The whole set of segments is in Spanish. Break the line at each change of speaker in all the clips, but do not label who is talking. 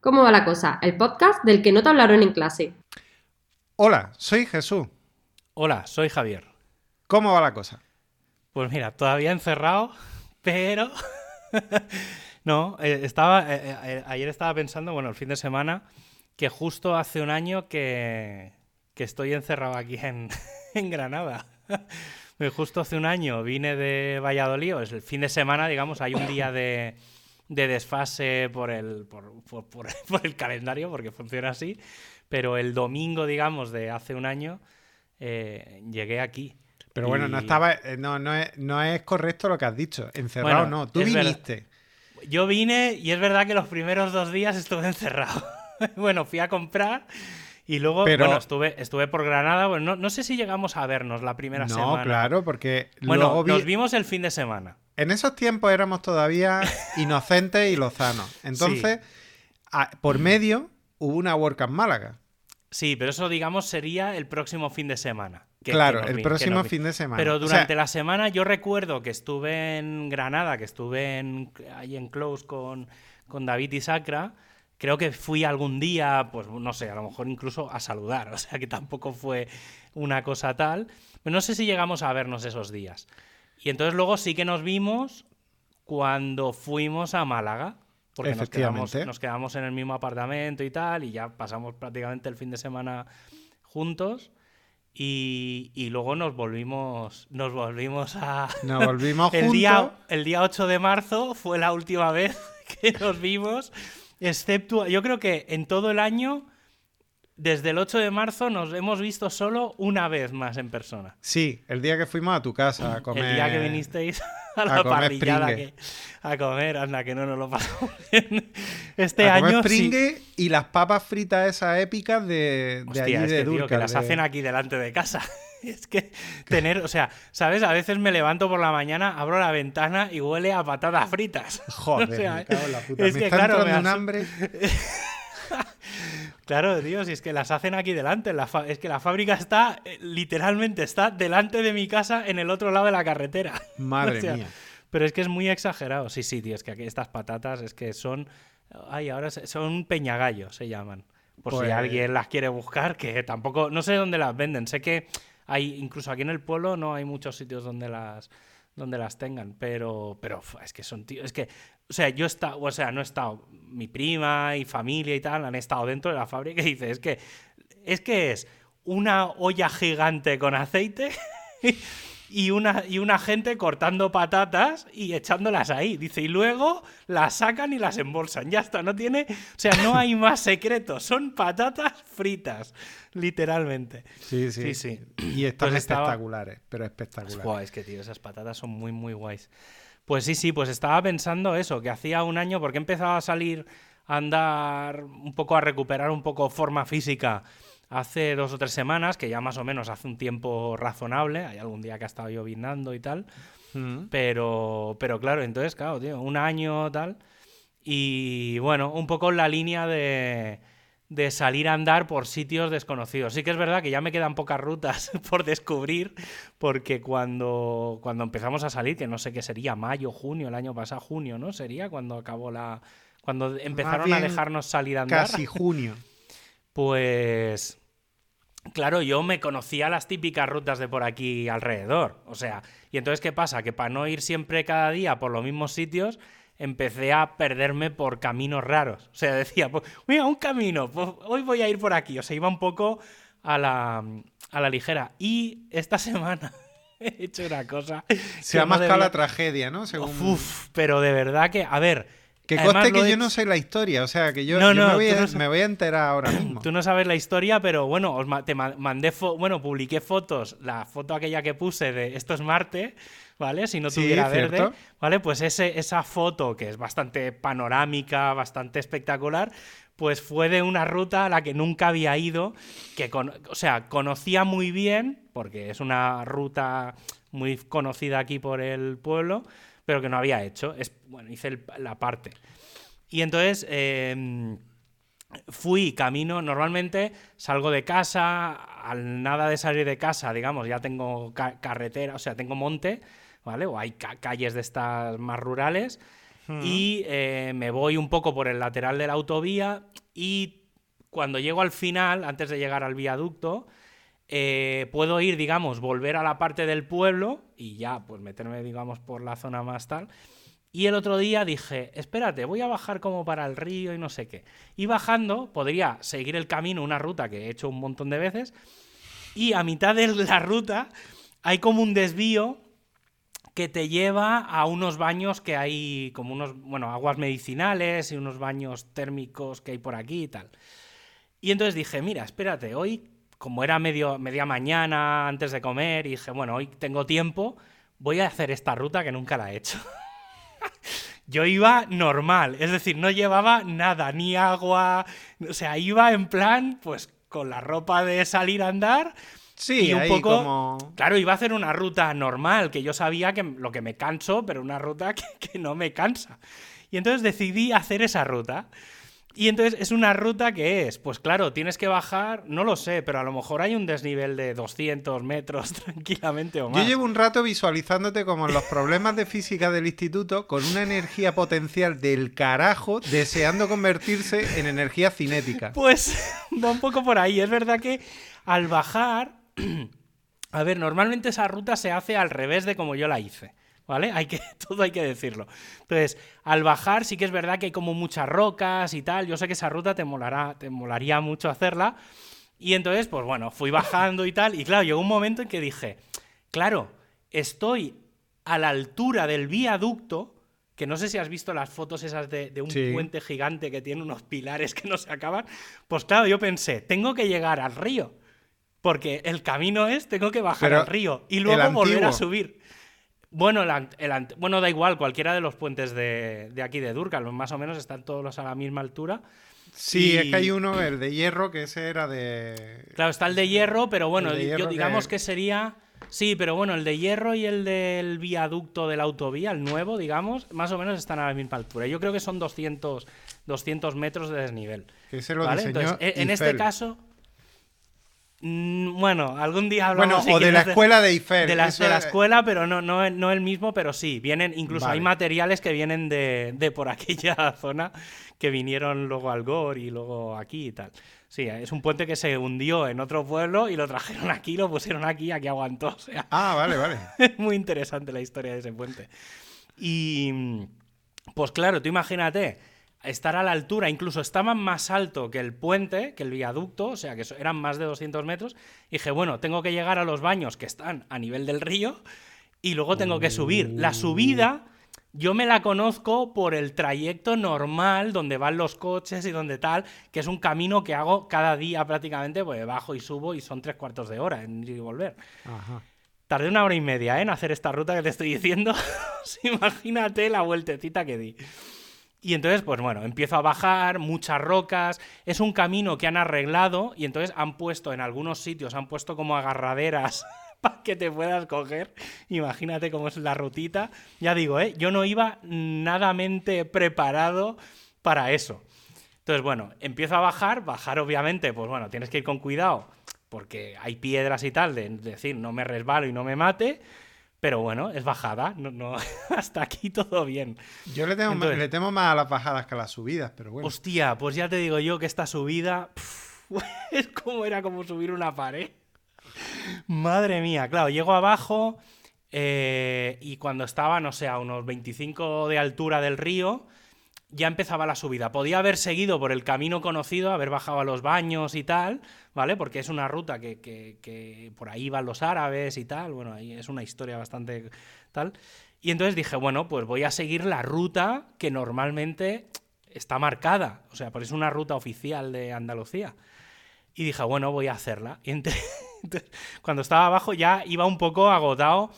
¿Cómo va la cosa? El podcast del que no te hablaron en clase.
Hola, soy Jesús.
Hola, soy Javier.
¿Cómo va la cosa?
Pues mira, todavía encerrado, pero... no, eh, estaba, eh, eh, ayer estaba pensando, bueno, el fin de semana, que justo hace un año que, que estoy encerrado aquí en, en Granada. justo hace un año vine de Valladolid, es el fin de semana, digamos, hay un día de, de desfase por el, por, por, por, el calendario, porque funciona así, pero el domingo, digamos, de hace un año, eh, llegué aquí.
Pero bueno, no estaba, eh, no, no, es, no es correcto lo que has dicho. Encerrado no, tú viniste.
Yo vine y es verdad que los primeros dos días estuve encerrado. bueno, fui a comprar y luego, bueno, estuve, estuve por Granada. Bueno, no, sé si llegamos a vernos la primera semana.
No, claro, porque.
Bueno, nos vimos el fin de semana.
En esos tiempos éramos todavía inocentes y lozanos. Entonces, por medio hubo una WordCamp Málaga.
Sí, pero eso, digamos, sería el próximo fin de semana.
claro, el próximo fin de semana.
Pero durante la semana yo recuerdo que estuve en Granada, que estuve en, ahí en Close con, con David y Sacra creo que fui algún día, pues no sé, a lo mejor incluso a saludar, o sea que tampoco fue una cosa tal. Pero no sé si llegamos a vernos esos días. Y entonces luego sí que nos vimos cuando fuimos a Málaga. Porque nos quedamos, nos quedamos en el mismo apartamento y tal, y ya pasamos prácticamente el fin de semana juntos. Y, y, luego nos volvimos nos volvimos a
nos volvimos
el día el día 8 de marzo fue la última vez que nos vimos Excepto, yo creo que en todo el año, desde el 8 de marzo, nos hemos visto solo una vez más en persona.
Sí, el día que fuimos a tu casa a comer.
El día que vinisteis a la parrillada a comer, anda, que no nos lo pasamos bien. Este
a
año.
Comer y las papas fritas esas épicas de, de allí de
que, que las hacen aquí delante de casa. es que tener, o sea, ¿sabes? A veces me levanto por la mañana, abro la ventana y huele a patatas fritas.
Joder, me cago en la puta. Es que, claro, me un hambre.
Claro, Dios, y es que las hacen aquí delante. Es que la fábrica está, eh, literalmente, está delante de mi casa en el otro lado de la carretera.
Madre mía.
Pero es que es muy exagerado. Sí, sí, tío, es que aquí estas patatas es que son. Ay, ahora son peñagallos, se llaman. Por si pues alguien las quiere buscar, que tampoco. No sé dónde las venden. Sé que hay, incluso aquí en el pueblo no hay muchos sitios donde las donde las tengan, pero, pero es que son tíos, es que, o sea, yo he estado, o sea, no he estado, mi prima y familia y tal han estado dentro de la fábrica y dice, es que, es que es una olla gigante con aceite y una, y una gente cortando patatas y echándolas ahí. Dice, y luego las sacan y las embolsan. Ya está, no tiene. O sea, no hay más secretos. Son patatas fritas, literalmente.
Sí, sí. sí, Y están pues espectaculares, pero espectaculares.
Guau, es que, tío, esas patatas son muy, muy guays. Pues sí, sí, pues estaba pensando eso, que hacía un año, porque empezaba a salir a andar un poco a recuperar un poco forma física hace dos o tres semanas, que ya más o menos hace un tiempo razonable, hay algún día que ha estado llovinando y tal, mm. pero, pero claro, entonces, claro, tío, un año tal, y bueno, un poco en la línea de, de salir a andar por sitios desconocidos. Sí que es verdad que ya me quedan pocas rutas por descubrir, porque cuando, cuando empezamos a salir, que no sé qué sería, mayo, junio, el año pasado, junio, ¿no? Sería cuando acabó la... Cuando empezaron a dejarnos salir a andar.
Casi junio.
Pues claro, yo me conocía las típicas rutas de por aquí alrededor. O sea, y entonces, ¿qué pasa? Que para no ir siempre cada día por los mismos sitios, empecé a perderme por caminos raros. O sea, decía, pues, mira, un camino, pues hoy voy a ir por aquí. O sea, iba un poco a la, a la ligera. Y esta semana he hecho una cosa.
Se ha mascado la tragedia, ¿no?
Uf, pero de verdad que, a ver,
que conste que yo no sé la historia, o sea, que yo, me, voy a, enterar ahora mismo.
Tú no sabes la historia, pero bueno, os te mandé, bueno, publiqué fotos, la foto aquella que puse de esto es Marte, ¿vale? Si no tuviera verde, ¿vale? Pues ese, esa foto, que es bastante panorámica, bastante espectacular, pues fue de una ruta a la que nunca había ido, que o sea, conocía muy bien, porque es una ruta muy conocida aquí por el pueblo, pero que no había hecho. Es, bueno, hice la parte. Y entonces em, fui camino, normalmente salgo de casa, al nada de salir de casa, digamos, ya tengo carretera, o sea, tengo monte, ¿vale? O hay calles de estas más rurales. y eh, me voy un poco por el lateral de la autovía y cuando llego al final, antes de llegar al viaducto, eh, puedo ir, digamos, volver a la parte del pueblo y ya, pues meterme, digamos, por la zona más tal. Y el otro día dije, espérate, voy a bajar como para el río y no sé qué. Y bajando, podría seguir el camino, una ruta que he hecho un montón de veces, y a mitad de la ruta hay como un desvío que te lleva a unos baños que hay, como unos, bueno, aguas medicinales y unos baños térmicos que hay por aquí y tal. Y entonces dije, mira, espérate, hoy, como era medio, media mañana antes de comer, y dije, bueno, hoy tengo tiempo, voy a hacer esta ruta que nunca la he hecho. Yo iba normal, es decir, no llevaba nada, ni agua, o sea, iba en plan, pues con la ropa de salir a andar.
Sí, un poco. Como...
Claro, iba a hacer una ruta normal, que yo sabía que lo que me canso, pero una ruta que no me cansa. Y entonces decidí hacer esa ruta. Y entonces es una ruta que es, pues claro, tienes que bajar, no lo sé, pero a lo mejor hay un desnivel de 200 metros tranquilamente o más.
Yo llevo un rato visualizándote como en los problemas de física del instituto, con una energía potencial del carajo, deseando convertirse en energía cinética.
Pues va un poco por ahí. Es verdad que al bajar, a ver, normalmente esa ruta se hace al revés de como yo la hice. ¿vale? Hay que, todo hay que decirlo. Entonces, al bajar sí que es verdad que hay como muchas rocas y tal. Yo sé que esa ruta te molará, te molaría mucho hacerla. Y entonces, pues bueno, fui bajando y tal. Y claro, llegó un momento en que dije, claro, estoy a la altura del viaducto, que no sé si has visto las fotos esas de, un puente gigante que tiene unos pilares que no se acaban. Pues claro, yo pensé, tengo que llegar al río. Porque el camino es, tengo que bajar al río y luego volver a subir. Bueno, el, bueno, da igual, cualquiera de los puentes de, aquí de Durcal, más o menos están todos a la misma altura.
Sí, es que hay uno, el de hierro, que ese era de.
Claro, está el de hierro, pero bueno, yo digamos que... sería. Sí, pero bueno, el de hierro y el del viaducto de la autovía, el nuevo, digamos, más o menos están a la misma altura. Yo creo que son 200, 200 metros de desnivel.
Ese lo ¿vale? Entonces,
en este caso. Mm, bueno, algún día hablamos
Bueno, o de la escuela de Eiffel.
De la, escuela, pero no, no, no, el mismo, pero sí. Vienen, incluso hay materiales que vienen de, por aquella zona que vinieron luego al Gore y luego aquí y tal. Sí, es un puente que se hundió en otro pueblo y lo trajeron aquí, lo pusieron aquí, aquí aguantó. O sea,
ah, vale, vale.
es muy interesante la historia de ese puente. Y pues claro, tú imagínate estar a la altura, incluso estaban más alto que el puente, que el viaducto, o sea que eran más de 200 metros, y dije, bueno, tengo que llegar a los baños que están a nivel del río y luego tengo que subir. La subida yo me la conozco por el trayecto normal donde van los coches y donde tal, que es un camino que hago cada día prácticamente, pues bajo y subo y son tres cuartos de hora en ir y volver. Tardé una hora y media ¿eh? en hacer esta ruta que te estoy diciendo. Imagínate la vueltecita que di. Y entonces, pues bueno, empiezo a bajar, muchas rocas, es un camino que han arreglado y entonces han puesto en algunos sitios, han puesto como agarraderas para que te puedas coger. Imagínate cómo es la rutita. Ya digo, ¿eh? yo no iba nadamente preparado para eso. Entonces, bueno, empiezo a bajar, bajar obviamente, pues bueno, tienes que ir con cuidado porque hay piedras y tal, de decir, no me resbalo y no me mate. Pero bueno, es bajada. No, no, hasta aquí todo bien.
Yo le, tengo le temo más a las bajadas que a las subidas, pero bueno.
Hostia, pues ya te digo yo que esta subida es como era como subir una pared. Madre mía, claro, llego abajo eh, y cuando estaba, no sé, a unos 25 de altura del río, ya empezaba la subida. Podía haber seguido por el camino conocido, haber bajado a los baños y tal, ¿vale? Porque es una ruta que, por ahí van los árabes y tal. Bueno, ahí es una historia bastante tal. Y entonces dije, bueno, pues voy a seguir la ruta que normalmente está marcada. O sea, pues es una ruta oficial de Andalucía. Y dije, bueno, voy a hacerla. Y cuando estaba abajo ya iba un poco agotado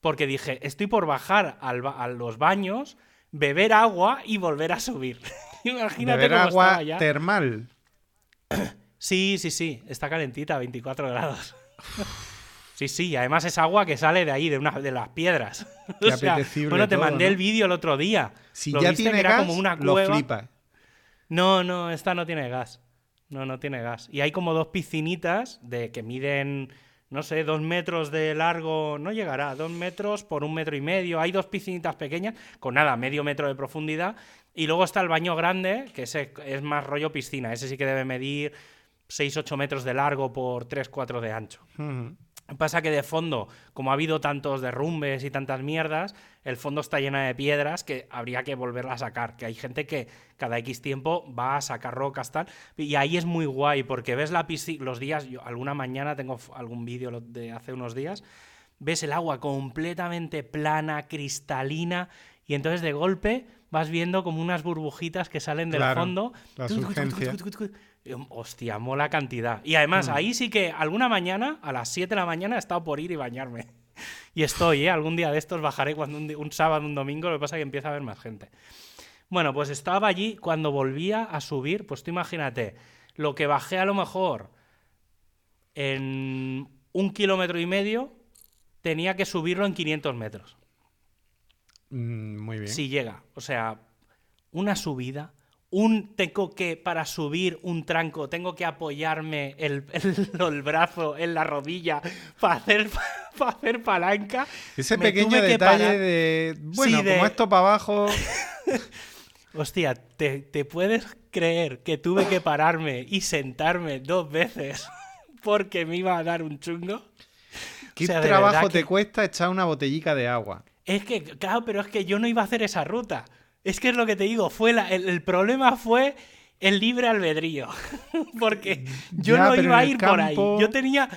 porque dije, estoy por bajar a los baños beber agua y volver a subir. Imagínate
beber agua termal.
Sí, sí, sí, está calentita, 24 grados. Sí, sí, además es agua que sale de ahí, de, una, de las piedras. bueno, te mandé el vídeo el otro día.
Si ya tiene gas, como una lo flipa.
No, no, esta no tiene gas. No, no tiene gas. Y hay como dos piscinitas de que miden no sé, dos metros de largo, no llegará, dos metros por un metro y medio. Hay dos piscinitas pequeñas con nada, medio metro de profundidad. Y luego está el baño grande, que ese es más rollo piscina. Ese sí que debe medir 6-8 metros de largo por 3-4 de ancho. Pasa que de fondo, como ha habido tantos derrumbes y tantas mierdas, el fondo está lleno de piedras que habría que volverla a sacar. Que hay gente que cada X tiempo va a sacar rocas, tal. Y ahí es muy guay, porque ves la piscina, los días, yo alguna mañana tengo algún vídeo de hace unos días, ves el agua completamente plana, cristalina, y entonces de golpe vas viendo como unas burbujitas que salen del
Claro,
fondo.
la surgencia.
Hostia, mola cantidad. Y además,
Mm.
ahí sí que alguna mañana, a las 7 de la mañana, he estado por ir y bañarme. Y estoy, ¿eh? Algún día de estos bajaré cuando un, sábado, un domingo, lo que pasa es que empieza a haber más gente. Bueno, pues estaba allí cuando volvía a subir, pues tú imagínate, lo que bajé a lo mejor en un kilómetro y medio, tenía que subirlo en 500 metros.
Mm, muy bien.
Si llega. O sea, una subida. Un tengo que, para subir un tranco, tengo que apoyarme el, el- el brazo en la rodilla para hacer, para hacer palanca.
Ese
Me
pequeño detalle de. Bueno,
Sí, de-
como esto para abajo.
Hostia, ¿te, te puedes creer que tuve que pararme y sentarme dos veces porque me iba a dar un chungo?
¿Qué
O sea, de
trabajo te
que-
cuesta echar una botellica de agua?
Es que, claro, pero es que yo no iba a hacer esa ruta. Es que es lo que te digo, fue la- el, el problema fue el libre albedrío. Porque yo
Ya,
no iba a ir por ahí. Yo tenía.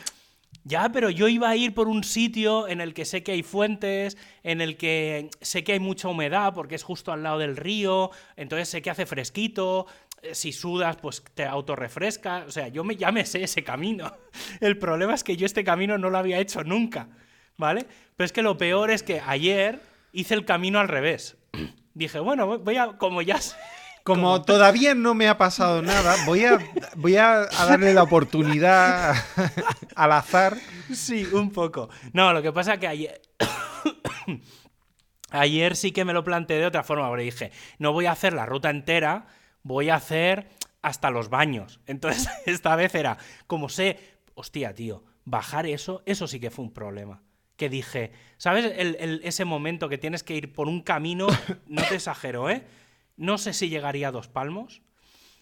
Ya, pero yo iba a ir por un sitio en el que sé que hay fuentes, en el que sé que hay mucha humedad porque es justo al lado del río, entonces sé que hace fresquito, eh, si sudas pues te autorrefresca, o sea, yo me, ya me sé ese camino. El problema es que yo este camino no lo había hecho nunca, ¿vale? Pero es que lo peor es que ayer hice el camino al revés. Dije, bueno, voy a, como ya
Como todavía no me ha pasado nada, voy a, voy a, a darle la oportunidad al azar.
Sí, un poco. No, lo que pasa es que ayer. ayer sí que me lo planteé de otra forma, porque dije, no voy a hacer la ruta entera, voy a hacer hasta los baños. Entonces, esta vez era, como sé, hostia, tío, bajar eso, eso sí que fue un problema. Que dije, ¿sabes el- el- ese momento que tienes que ir por un camino? No te exagero, ¿eh? No sé si llegaría a dos palmos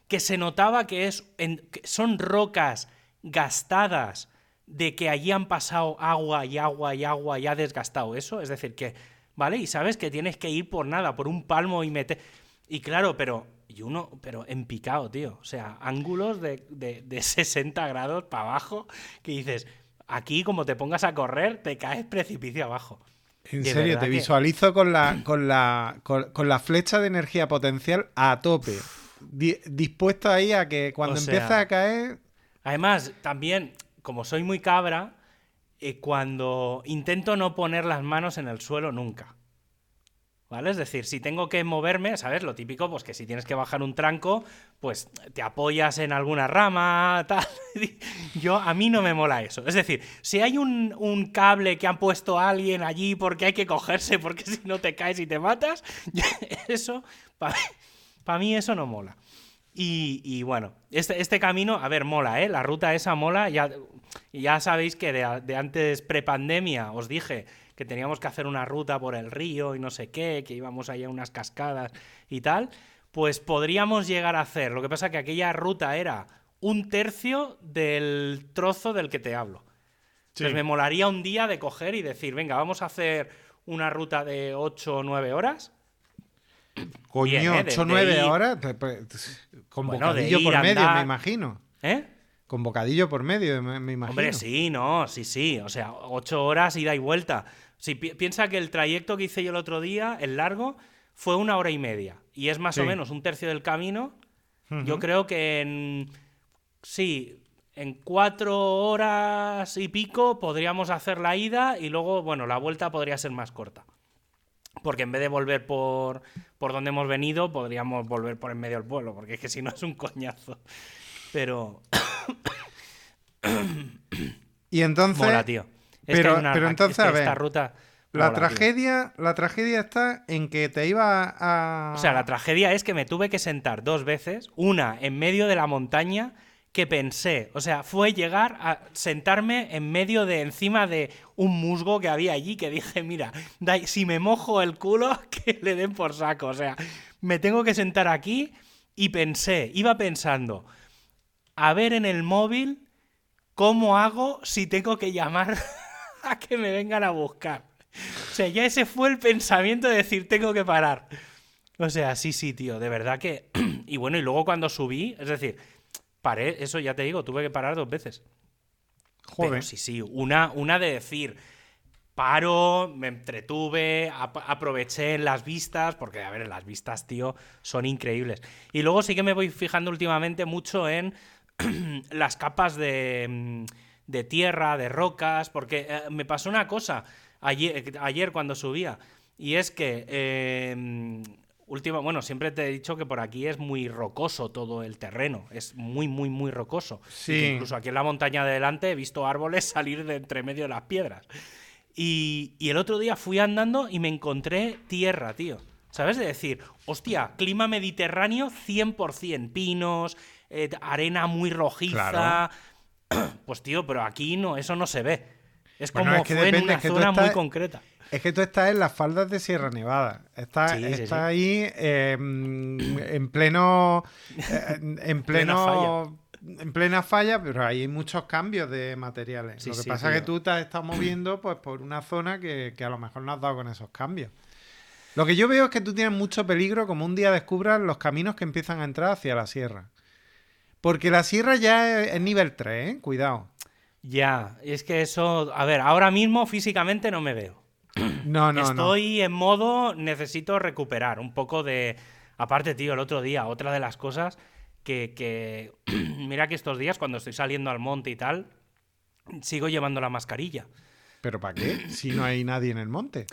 que se notaba que, es, en- que son rocas gastadas de que allí han pasado agua y agua y agua y ha desgastado eso. Es decir, que, ¿vale? Y sabes que tienes que ir por nada, por un palmo y meter... Y claro, pero... Y uno, pero en picado, tío. O sea, ángulos de, de, de 60 grados para abajo que dices, aquí como te pongas a correr, te caes precipicio abajo.
En
De
serio, te
que-
visualizo con la, con, la, con, con la flecha de energía potencial a tope. Di- dispuesto ahí a que cuando
O sea-
empieza a caer.
Además, también, como soy muy cabra, eh, cuando intento no poner las manos en el suelo nunca. ¿Vale? Es decir, si tengo que moverme, ¿sabes? Lo típico, pues que si tienes que bajar un tranco, pues te apoyas en alguna rama, tal. Yo, a mí no me mola eso. Es decir, si hay un, un cable que han puesto a alguien allí porque hay que cogerse, porque si no te caes y te matas, eso, para mí eso no mola. Y, y bueno, este, este camino, a ver, mola, ¿eh? La ruta esa mola. Ya, ya sabéis que de, de antes prepandemia os dije que teníamos que hacer una ruta por el río y no sé qué, que íbamos allá a unas cascadas y tal. Pues podríamos llegar a hacer. Lo que pasa que aquella ruta era un tercio del trozo del que te hablo. Pues me molaría un día de coger y decir, venga, vamos a hacer una ruta de 8 o 9 horas.
Coño,
Bien, ¿eh? De-
8 o
de
9
ir-
horas. pues, Con
Bueno,
bocadillo por medio,
andar.
me imagino.
¿Eh?
Con bocadillo por medio, me, me imagino.
Hombre, sí, no, sí, sí. O sea, ocho horas ida y vuelta. Si pi- piensa que el trayecto que hice yo el otro día, el largo, fue una hora y media. Y es más o menos un tercio del camino. Yo creo que en. Sí, en cuatro horas y pico podríamos hacer la ida y luego, bueno, la vuelta podría ser más corta. Porque en vez de volver por, por donde hemos venido, podríamos volver por en medio del pueblo, porque es que si no es un coñazo. Pero.
Y entonces.
Mola, tío. Es
pero-
una-
pero
es
entonces,
que
a
esta ruta.
La
mola, tío.
tragedia, la tragedia está en que te iba a.
O sea, la tragedia es que me tuve que sentar dos veces, una en medio de la montaña, que pensé. O sea, fue llegar a sentarme en medio de encima de un musgo que había allí que dije, mira, si me mojo el culo, que le den por saco. O sea, me tengo que sentar aquí y pensé, iba pensando, a ver en el móvil cómo hago si tengo que llamar a que me vengan a buscar. O sea, ya ese fue el pensamiento de decir, tengo que parar. O sea, sí, sí, tío, de verdad que... y bueno, y luego cuando subí, es decir, paré, eso ya te digo, tuve que parar dos veces. Joder. sí, sí, una, una de decir, paro, me entretuve, aproveché las vistas, porque a ver, las vistas, tío, son increíbles. Y luego sí que me voy fijando últimamente mucho en las capas de, mm, de, tierra, de rocas, porque eh, me pasó una cosa ayer, ayer cuando subía, y es que eh, Última, bueno, siempre te he dicho que por aquí es muy rocoso todo el terreno, es muy, muy, muy rocoso. Sí. Incluso aquí en la montaña de delante he visto árboles salir de entre medio de las piedras. Y, el otro día fui andando y me encontré tierra, tío. ¿Sabes? De decir, hostia, clima mediterráneo 100%, pinos, eh, arena muy rojiza. Pues tío, pero aquí no, eso no se ve. Es como fue en una zona muy concreta.
Es que tú estás en las faldas de Sierra Nevada. Estás, ahí em, en pleno. Eh, en pleno. en plena falla, pero hay muchos cambios de materiales. Lo que pasa es que tú te has estado moviendo pues, por una zona que, a lo mejor no has dado con esos cambios. Lo que yo veo es que tú tienes mucho peligro como un día descubras los caminos que empiezan a entrar hacia la sierra. Porque la sierra ya es, nivel 3, ¿eh? Cuidado.
Ya, es que eso, a ver, ahora mismo físicamente no me veo.
No, no,
Estoy en modo, necesito recuperar un poco de... Aparte, tío, el otro día, otra de las cosas que, mira que estos días, cuando estoy saliendo al monte y tal, sigo llevando la mascarilla.
¿Pero para qué? Si no hay nadie en el monte.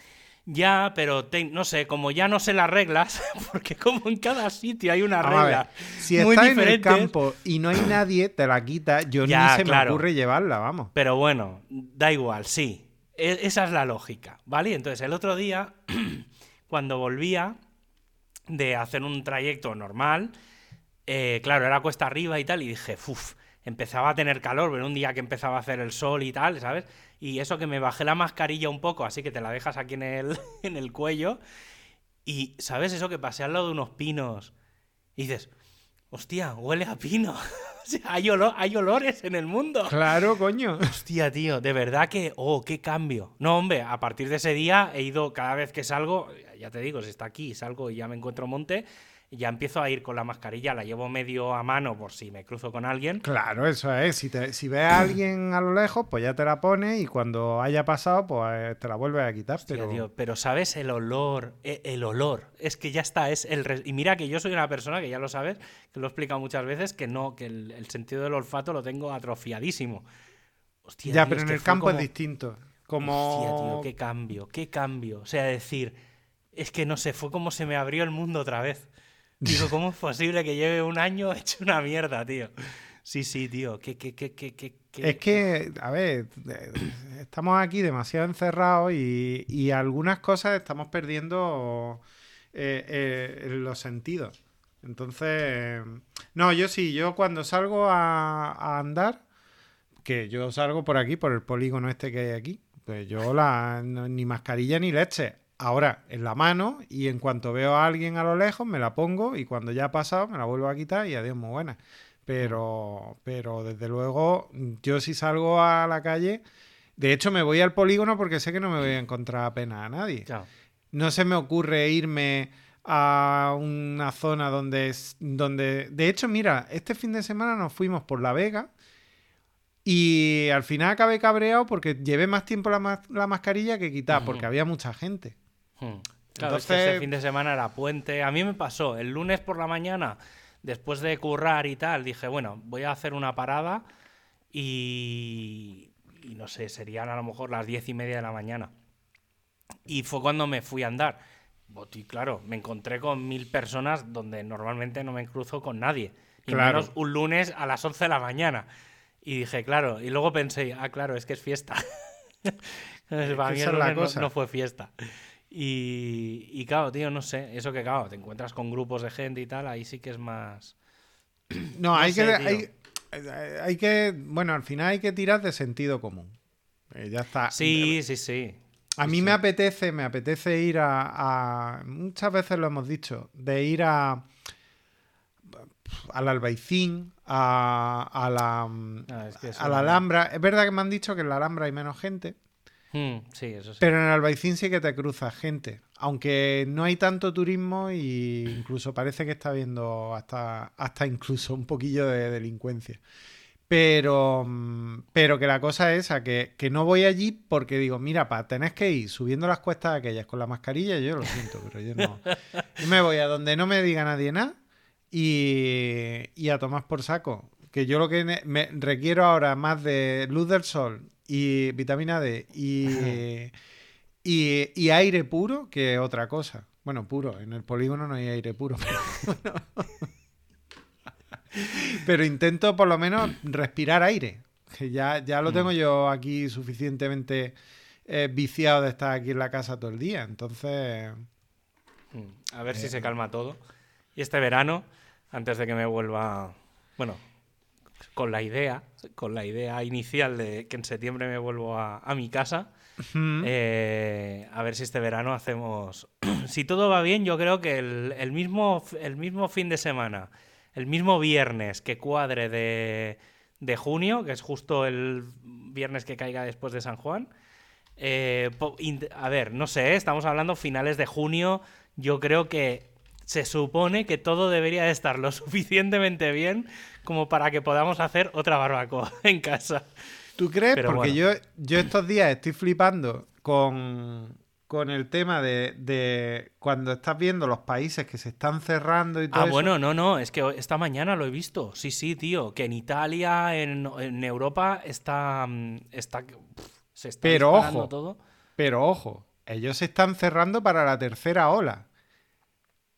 Ya, pero no sé, como ya no sé las reglas, porque como en cada sitio hay una regla.
si estás en el campo y no hay nadie, te la quita. Yo ni se me ocurre llevarla, vamos.
Pero bueno, da igual, sí. E, esa es la lógica, ¿vale? Entonces, el otro día, cuando volvía de hacer un trayecto normal, eh, claro, era cuesta arriba y tal, y dije, uff, empezaba a tener calor, pero un día que empezaba a hacer el sol y tal, ¿sabes? Y eso que me bajé la mascarilla un poco, así que te la dejas aquí en el, en el cuello, y, ¿sabes? Eso que pasé al lado de unos pinos, y dices, hostia, huele a pino. hay, hay olores en el mundo.
Claro, coño.
Hostia, tío, de verdad que, oh, qué cambio. No, hombre, a partir de ese día he ido cada vez que salgo, ya te digo, si está aquí, salgo y ya me encuentro monte, ya empiezo a ir con la mascarilla, la llevo medio a mano por si me cruzo con alguien.
Claro, eso es. Si, te, si ves a alguien a lo lejos, pues ya te la pones y cuando haya pasado, pues te la vuelves a quitar.
pero... pero sabes el olor, e, el, olor, es que ya está, es el... Y mira que yo soy una persona, que ya lo sabes, que lo he explicado muchas veces, que no, que el, sentido del olfato lo tengo atrofiadísimo.
Hostia, ya, pero en el campo es distinto. Como...
Hostia, tío, qué cambio, qué cambio. O sea, decir, es que no sé, fue como se me abrió el mundo otra vez. Digo, ¿cómo es posible que lleve un año hecho una mierda, tío? Sí, sí, tío. ¿Qué, qué, qué, qué,
Es que, a ver, estamos aquí demasiado encerrados y, algunas cosas estamos perdiendo eh, eh, los sentidos. Entonces, no, yo sí, yo cuando salgo a, andar, que yo salgo por aquí, por el polígono este que hay aquí, pues yo la, ni mascarilla ni leche ahora en la mano y en cuanto veo a alguien a lo lejos me la pongo y cuando ya ha pasado me la vuelvo a quitar y adiós, muy buena. Pero, pero desde luego yo si salgo a la calle, de hecho me voy al polígono porque sé que no me voy a encontrar apenas a nadie. No se me ocurre irme a una zona donde, donde... De hecho, mira, este fin de semana nos fuimos por La Vega y al final acabé cabreado porque llevé más tiempo la, la mascarilla que quitar, porque había mucha gente.
Hmm. Claro, Entonces... ese fin de semana era puente. A mí me pasó, el lunes por la mañana, después de currar y tal, dije, bueno, voy a hacer una parada y, y no sé, serían a lo mejor las diez y media de la mañana. Y fue cuando me fui a andar. Y claro, me encontré con mil personas donde normalmente no me cruzo con nadie. Y menos un lunes a las 11 de la mañana. Y dije, claro, y luego pensé, ah, claro, es que es fiesta. Para mí no, fue fiesta. Y, claro, tío, no sé, eso que claro, te encuentras con grupos de gente y tal, ahí sí que es más...
No, hay que... eh, hay que, bueno, al final hay que tirar de sentido común. Eh, ya está.
Sí, sí, sí.
A mí
sí.
me apetece, me apetece ir a, a- Muchas veces lo hemos dicho, de ir a. Al Albaicín, a, a la.
Ah, es que eso
a la Alhambra. Es verdad que me han dicho que en la Alhambra hay menos gente,
Mm, sí.
pero en Albaicín sí que te cruza gente. Aunque no hay tanto turismo y incluso parece que está habiendo hasta, hasta incluso un poquillo de delincuencia. Pero, pero que la cosa es esa, que, que no voy allí porque digo, mira, pa, tenés que ir subiendo las cuestas aquellas con la mascarilla, yo lo siento, pero yo no. Yo me voy a donde no me diga nadie nada y, y a tomar por saco. Que yo lo que me requiero ahora más de luz del sol y vitamina D y, y, y aire puro que otra cosa. Bueno, puro, en el polígono no hay aire puro, pero, pero intento por lo menos respirar aire. Que ya, ya lo tengo yo aquí suficientemente eh, viciado de estar aquí en la casa todo el día. Entonces,
Mm, A ver si
Eh,
se calma todo. Y este verano, antes de que me vuelva. Bueno, con la idea, con la idea inicial de que en septiembre me vuelvo a, a mi casa. eh, a ver si este verano hacemos. si todo va bien, yo creo que el, el mismo, el mismo fin de semana, el mismo viernes que cuadre de, de junio, que es justo el viernes que caiga después de San Juan. eh, a ver, no sé, ¿eh? estamos hablando finales de junio. Yo creo que se supone que todo debería de estar lo suficientemente bien como para que podamos hacer otra barbacoa en casa.
¿Tú crees?
Pero
Porque
bueno.
yo, yo estos días estoy flipando con, con el tema de, de cuando estás viendo los países que se están cerrando y todo
Ah,
eso.
bueno, no, no, es que esta mañana lo he visto. Sí, sí, tío, que en Italia, en, en Europa está, mm, está se está
Pero ojo.
todo.
Pero ojo, ellos se están cerrando para la tercera ola.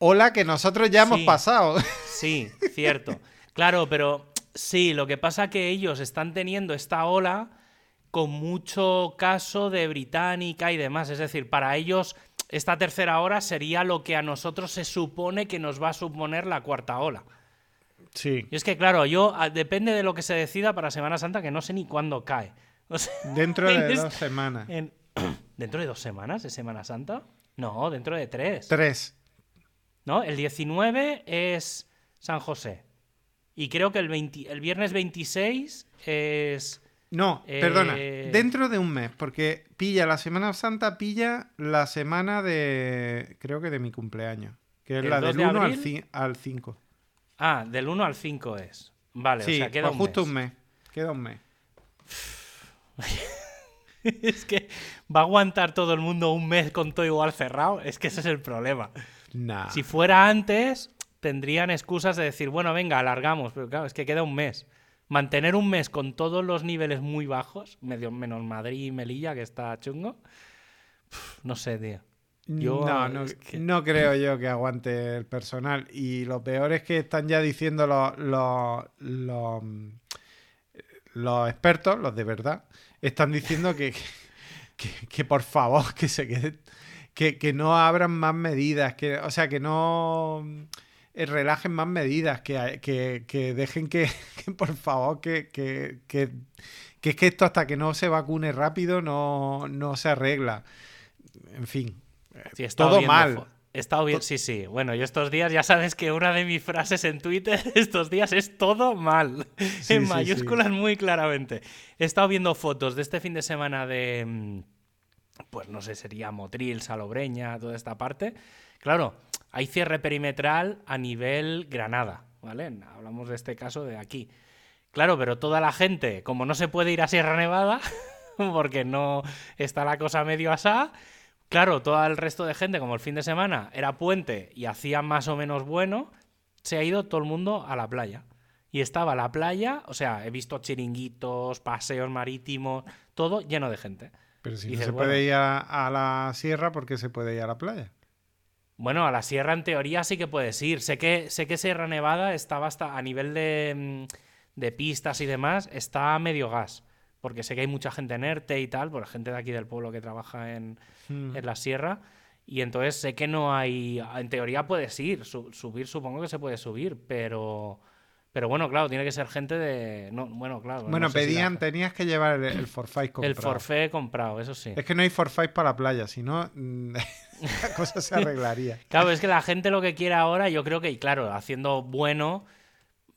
Ola que nosotros ya hemos
Sí.
pasado.
Sí, cierto. Claro, pero sí, lo que pasa que ellos están teniendo esta ola con mucho caso de británica y demás. Es decir, para ellos esta tercera ola sería lo que a nosotros se supone que nos va a suponer la cuarta ola.
Sí.
Y es que, claro, yo depende de lo que se decida para Semana Santa, que no sé ni cuándo cae. O sea,
Dentro de
Es-
dos semanas.
en- ¿Dentro de dos semanas de Semana Santa? No, dentro de tres.
Tres.
¿No? El 19 es San José. Y creo que el, 20 el viernes 26 es...
No,
Eh,
perdona. Dentro de un mes, porque pilla la Semana Santa, pilla la semana de. Creo que de mi cumpleaños. Que es
¿El
la
2
del
de
1 al,
abril?
ci- al 5.
Ah, del 1 al 5 es. Vale,
sí,
o sea, queda
pues
un
justo
mes.
un mes. Queda un mes.
es que va a aguantar todo el mundo un mes con todo igual cerrado. Es que ese es el problema.
Nah.
Si fuera antes, tendrían excusas de decir, bueno, venga, alargamos. Pero claro, es que queda un mes. Mantener un mes con todos los niveles muy bajos, medio menos Madrid y Melilla, que está chungo. no sé, tío. Yo,
no, no,
es que-
no creo yo que aguante el personal. Y lo peor es que están ya diciendo los, los, los, los expertos, los de verdad, están diciendo que, que, que por favor que se quede, que, que no abran más medidas, que, o sea, que no eh, relajen más medidas, que, que, que dejen que, que, por favor, que, que, que, es que esto hasta que no se vacune rápido no, no se arregla. En fin.
Sí, estado
todo mal.
He estado bien, sí, sí. Bueno, yo estos días, ya sabes que una de mis frases en Twitter estos días es todo mal.
Sí,
en
sí,
mayúsculas muy claramente. He estado viendo fotos de este fin de semana de. Pues no sé, sería Motril, Salobreña, toda esta parte. Claro, hay cierre perimetral a nivel Granada, ¿vale? Hablamos de este caso de aquí. Claro, pero toda la gente, como no se puede ir a Sierra Nevada, porque no está la cosa medio asá, claro, todo el resto de gente, como el fin de semana era puente y hacía más o menos bueno, se ha ido todo el mundo a la playa. Y estaba la playa, o sea, he visto chiringuitos, paseos marítimos, todo lleno de gente.
Pero si no se
bueno.
puede ir a, a la sierra, ¿por qué se puede ir a la playa?
Bueno, a la sierra en teoría sí que puedes ir. Sé que, sé que Sierra Nevada estaba hasta a nivel de, mm, de pistas y demás, está a medio gas. Porque sé que hay mucha gente en ERTE y tal, por gente de aquí del pueblo que trabaja en,
Mm.
en la sierra. Y entonces sé que no hay. En teoría puedes ir. su- subir supongo que se puede subir, pero. Pero bueno, claro, tiene que ser gente de. No, bueno, claro.
Bueno,
no sé si
pedían,
la-
tenías que llevar el, el forfait comprado.
El forfait comprado, eso sí.
Es que no hay forfait para la playa, si no, la cosa se arreglaría.
Claro, es que la gente lo que quiere ahora, yo creo que, y claro, haciendo bueno,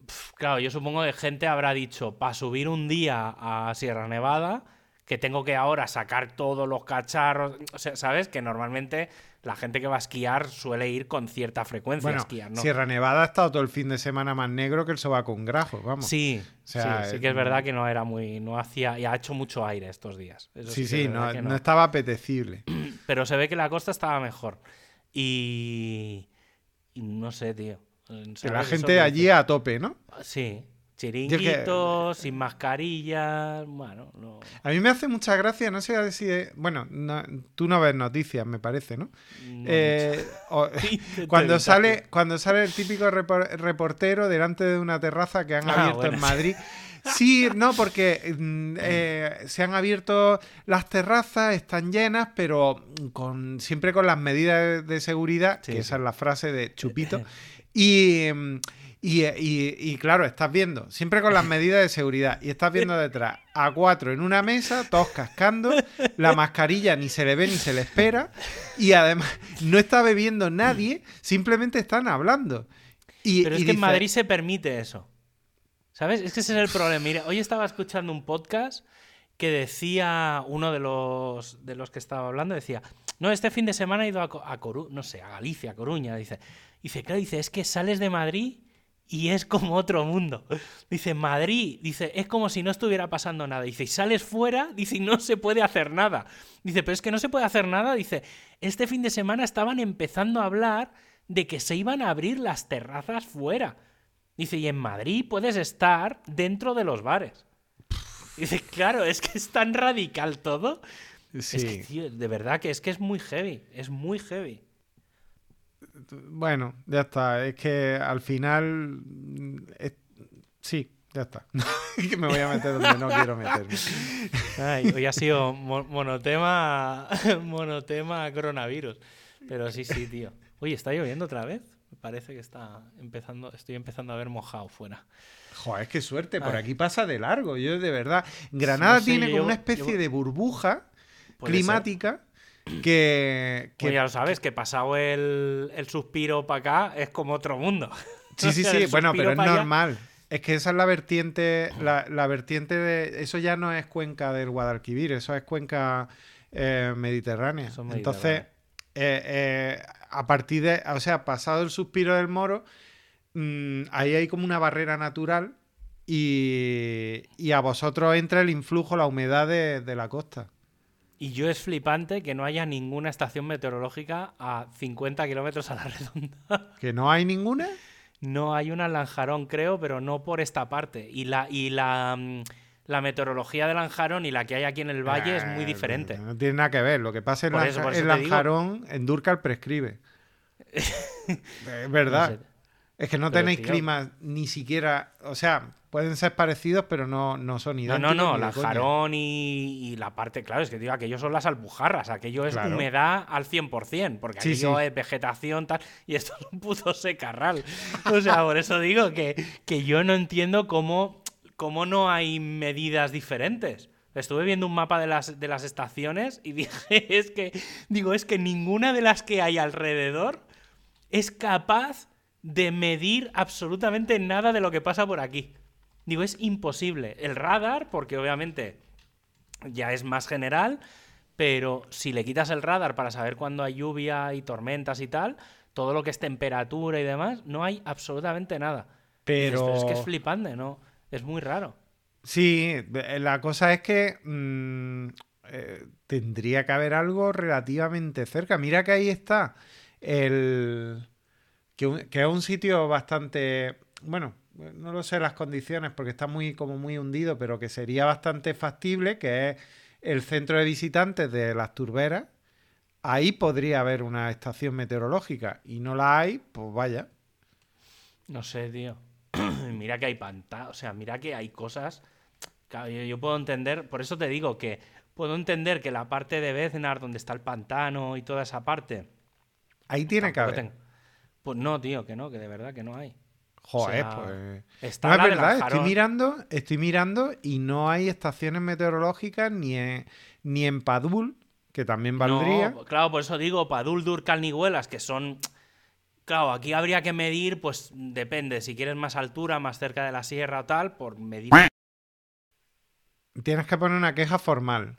pf, claro, yo supongo que gente habrá dicho, para subir un día a Sierra Nevada, que tengo que ahora sacar todos los cacharros, o sea, ¿sabes? Que normalmente la gente que va a esquiar suele ir con cierta frecuencia
Bueno,
a esquiar, ¿no?
Sierra Nevada ha estado todo el fin de semana más negro que el sobaco con grajo, vamos.
Sí,
sea,
sí, sí que es verdad que no era muy, no hacía, y ha hecho mucho aire estos días. Eso
sí, sí, no, no estaba apetecible.
Pero se ve que la costa estaba mejor. Y, y no sé, tío.
Que
¿Sabes
la gente allí a tope, ¿no?
Sí, chiringuitos, sin mascarillas, bueno, no.
A mí me hace mucha gracia, no sé si... Bueno, no- tú no ves noticias, me parece, ¿no?
no
Eh, o- cuando, sale, cuando sale el típico repor- reportero delante de una terraza que han
Ah,
abierto
bueno.
en Madrid. Sí, no, porque mm, eh, se han abierto las terrazas, están llenas, pero con, siempre con las medidas de, seguridad,
Sí,
que esa es la frase de Chupito. Y, mm, y, y- y, claro, estás viendo, siempre con las medidas de seguridad, y estás viendo detrás a cuatro en una mesa, todos cascando, la mascarilla ni se le ve ni se le espera, y además no está bebiendo nadie, simplemente están hablando. Y,
Pero
y
es que en Madrid se permite eso. ¿Sabes? Es que ese es el problema. Mira, hoy estaba escuchando un podcast que decía uno de los, de los que estaba hablando, decía, no, este fin de semana he ido a, a Coru- no sé, a Galicia, a Coruña, dice. Dice, claro, dice, es que sales de Madrid y es como otro mundo. Dice, Madrid, dice, es como si no estuviera pasando nada. Dice, y sales fuera, dice, y no se puede hacer nada. Dice, pero es que no se puede hacer nada. Dice, este fin de semana estaban empezando a hablar de que se iban a abrir las terrazas fuera. Dice, y en Madrid puedes estar dentro de los bares. Dice, claro, es que es tan radical todo.
Sí.
Es que, tío, de verdad que es que es muy heavy. Es muy heavy.
Bueno, ya está. Es que al final. mm, es- Sí, ya está. que me voy a meter donde no quiero meterme.
Ay, hoy ha sido mo- monotema, monotema coronavirus. Pero sí, sí, tío. Oye, ¿está lloviendo otra vez? Me parece que está empezando, estoy empezando a ver mojado fuera.
Joder, qué suerte. Por
Ay.
aquí pasa de largo. Yo, de verdad. Granada
no sé,
tiene
yo
como una especie de burbuja climática que. que-
Pues ya lo sabes, que pasado el, el suspiro para acá es como otro mundo.
Sí, sí, sí. Bueno, pero es
allá-
normal. Es que esa es la vertiente. La, la vertiente de. Eso ya no es cuenca del Guadalquivir, eso es cuenca eh, mediterránea. Entonces, eh, eh, a partir de. O sea, pasado el suspiro del moro, mm, ahí hay como una barrera natural. Y, y a vosotros entra el influjo, la humedad de, de la costa.
Y yo es flipante que no haya ninguna estación meteorológica a 50 kilómetros a la redonda.
¿Que no hay ninguna?
No hay una en Lanjarón, creo, pero no por esta parte. Y la, y la, mm, la meteorología de Lanjarón y la que hay aquí en el valle es muy
Eh,
diferente.
No tiene nada que ver. Lo que pasa en,
Por eso, por eso
en. Lanjarón, en Durcal prescribe. es verdad.
No sé.
Es que no
Pero,
tenéis
tío.
climas ni siquiera. O sea, pueden ser parecidos, pero no, no son
No,
idénticos.
no, no,
ni de coña.
Lanjarón y, y la parte, claro, es que digo, aquello son las albujarras, aquello es
Claro.
humedad al 100%, porque
Sí,
aquello
sí.
es vegetación tal, y esto es un puto secarral. O sea, por eso digo que, que yo no entiendo cómo, cómo no hay medidas diferentes. Estuve viendo un mapa de las, de las estaciones y dije, es que, digo, es que ninguna de las que hay alrededor es capaz de medir absolutamente nada de lo que pasa por aquí. Digo, es imposible. El radar, porque obviamente ya es más general, pero si le quitas el radar para saber cuándo hay lluvia y tormentas y tal, todo lo que es temperatura y demás, no hay absolutamente nada. Dices,
Pero.
es que es flipante, ¿no? Es muy raro.
Sí, de- la cosa es que mm, eh, tendría que haber algo relativamente cerca. Mira que ahí está el. Que, un- que es un sitio bastante. Bueno, no lo sé las condiciones porque está muy, como muy hundido, pero que sería bastante factible, que es el centro de visitantes de las turberas. Ahí podría haber una estación meteorológica y no la hay, pues vaya.
No sé, tío. mira que hay pantalla, o sea, mira que hay cosas. Claro, yo, yo puedo entender, por eso te digo que puedo entender que la parte de Beznar, donde está el pantano y toda esa parte.
Ahí tiene que haber.
Pues no, tío, que no, que de verdad que no hay.
Joder,
O sea,
pues.
está
no es
la
verdad, estoy mirando, estoy mirando y no hay estaciones meteorológicas ni en, ni en Padul, que también valdría.
No, claro, por eso digo, Padul, Durcal, Niguelas, que son. Claro, aquí habría que medir, pues depende, si quieres más altura, más cerca de la sierra o tal, por medir.
Tienes que poner una queja formal.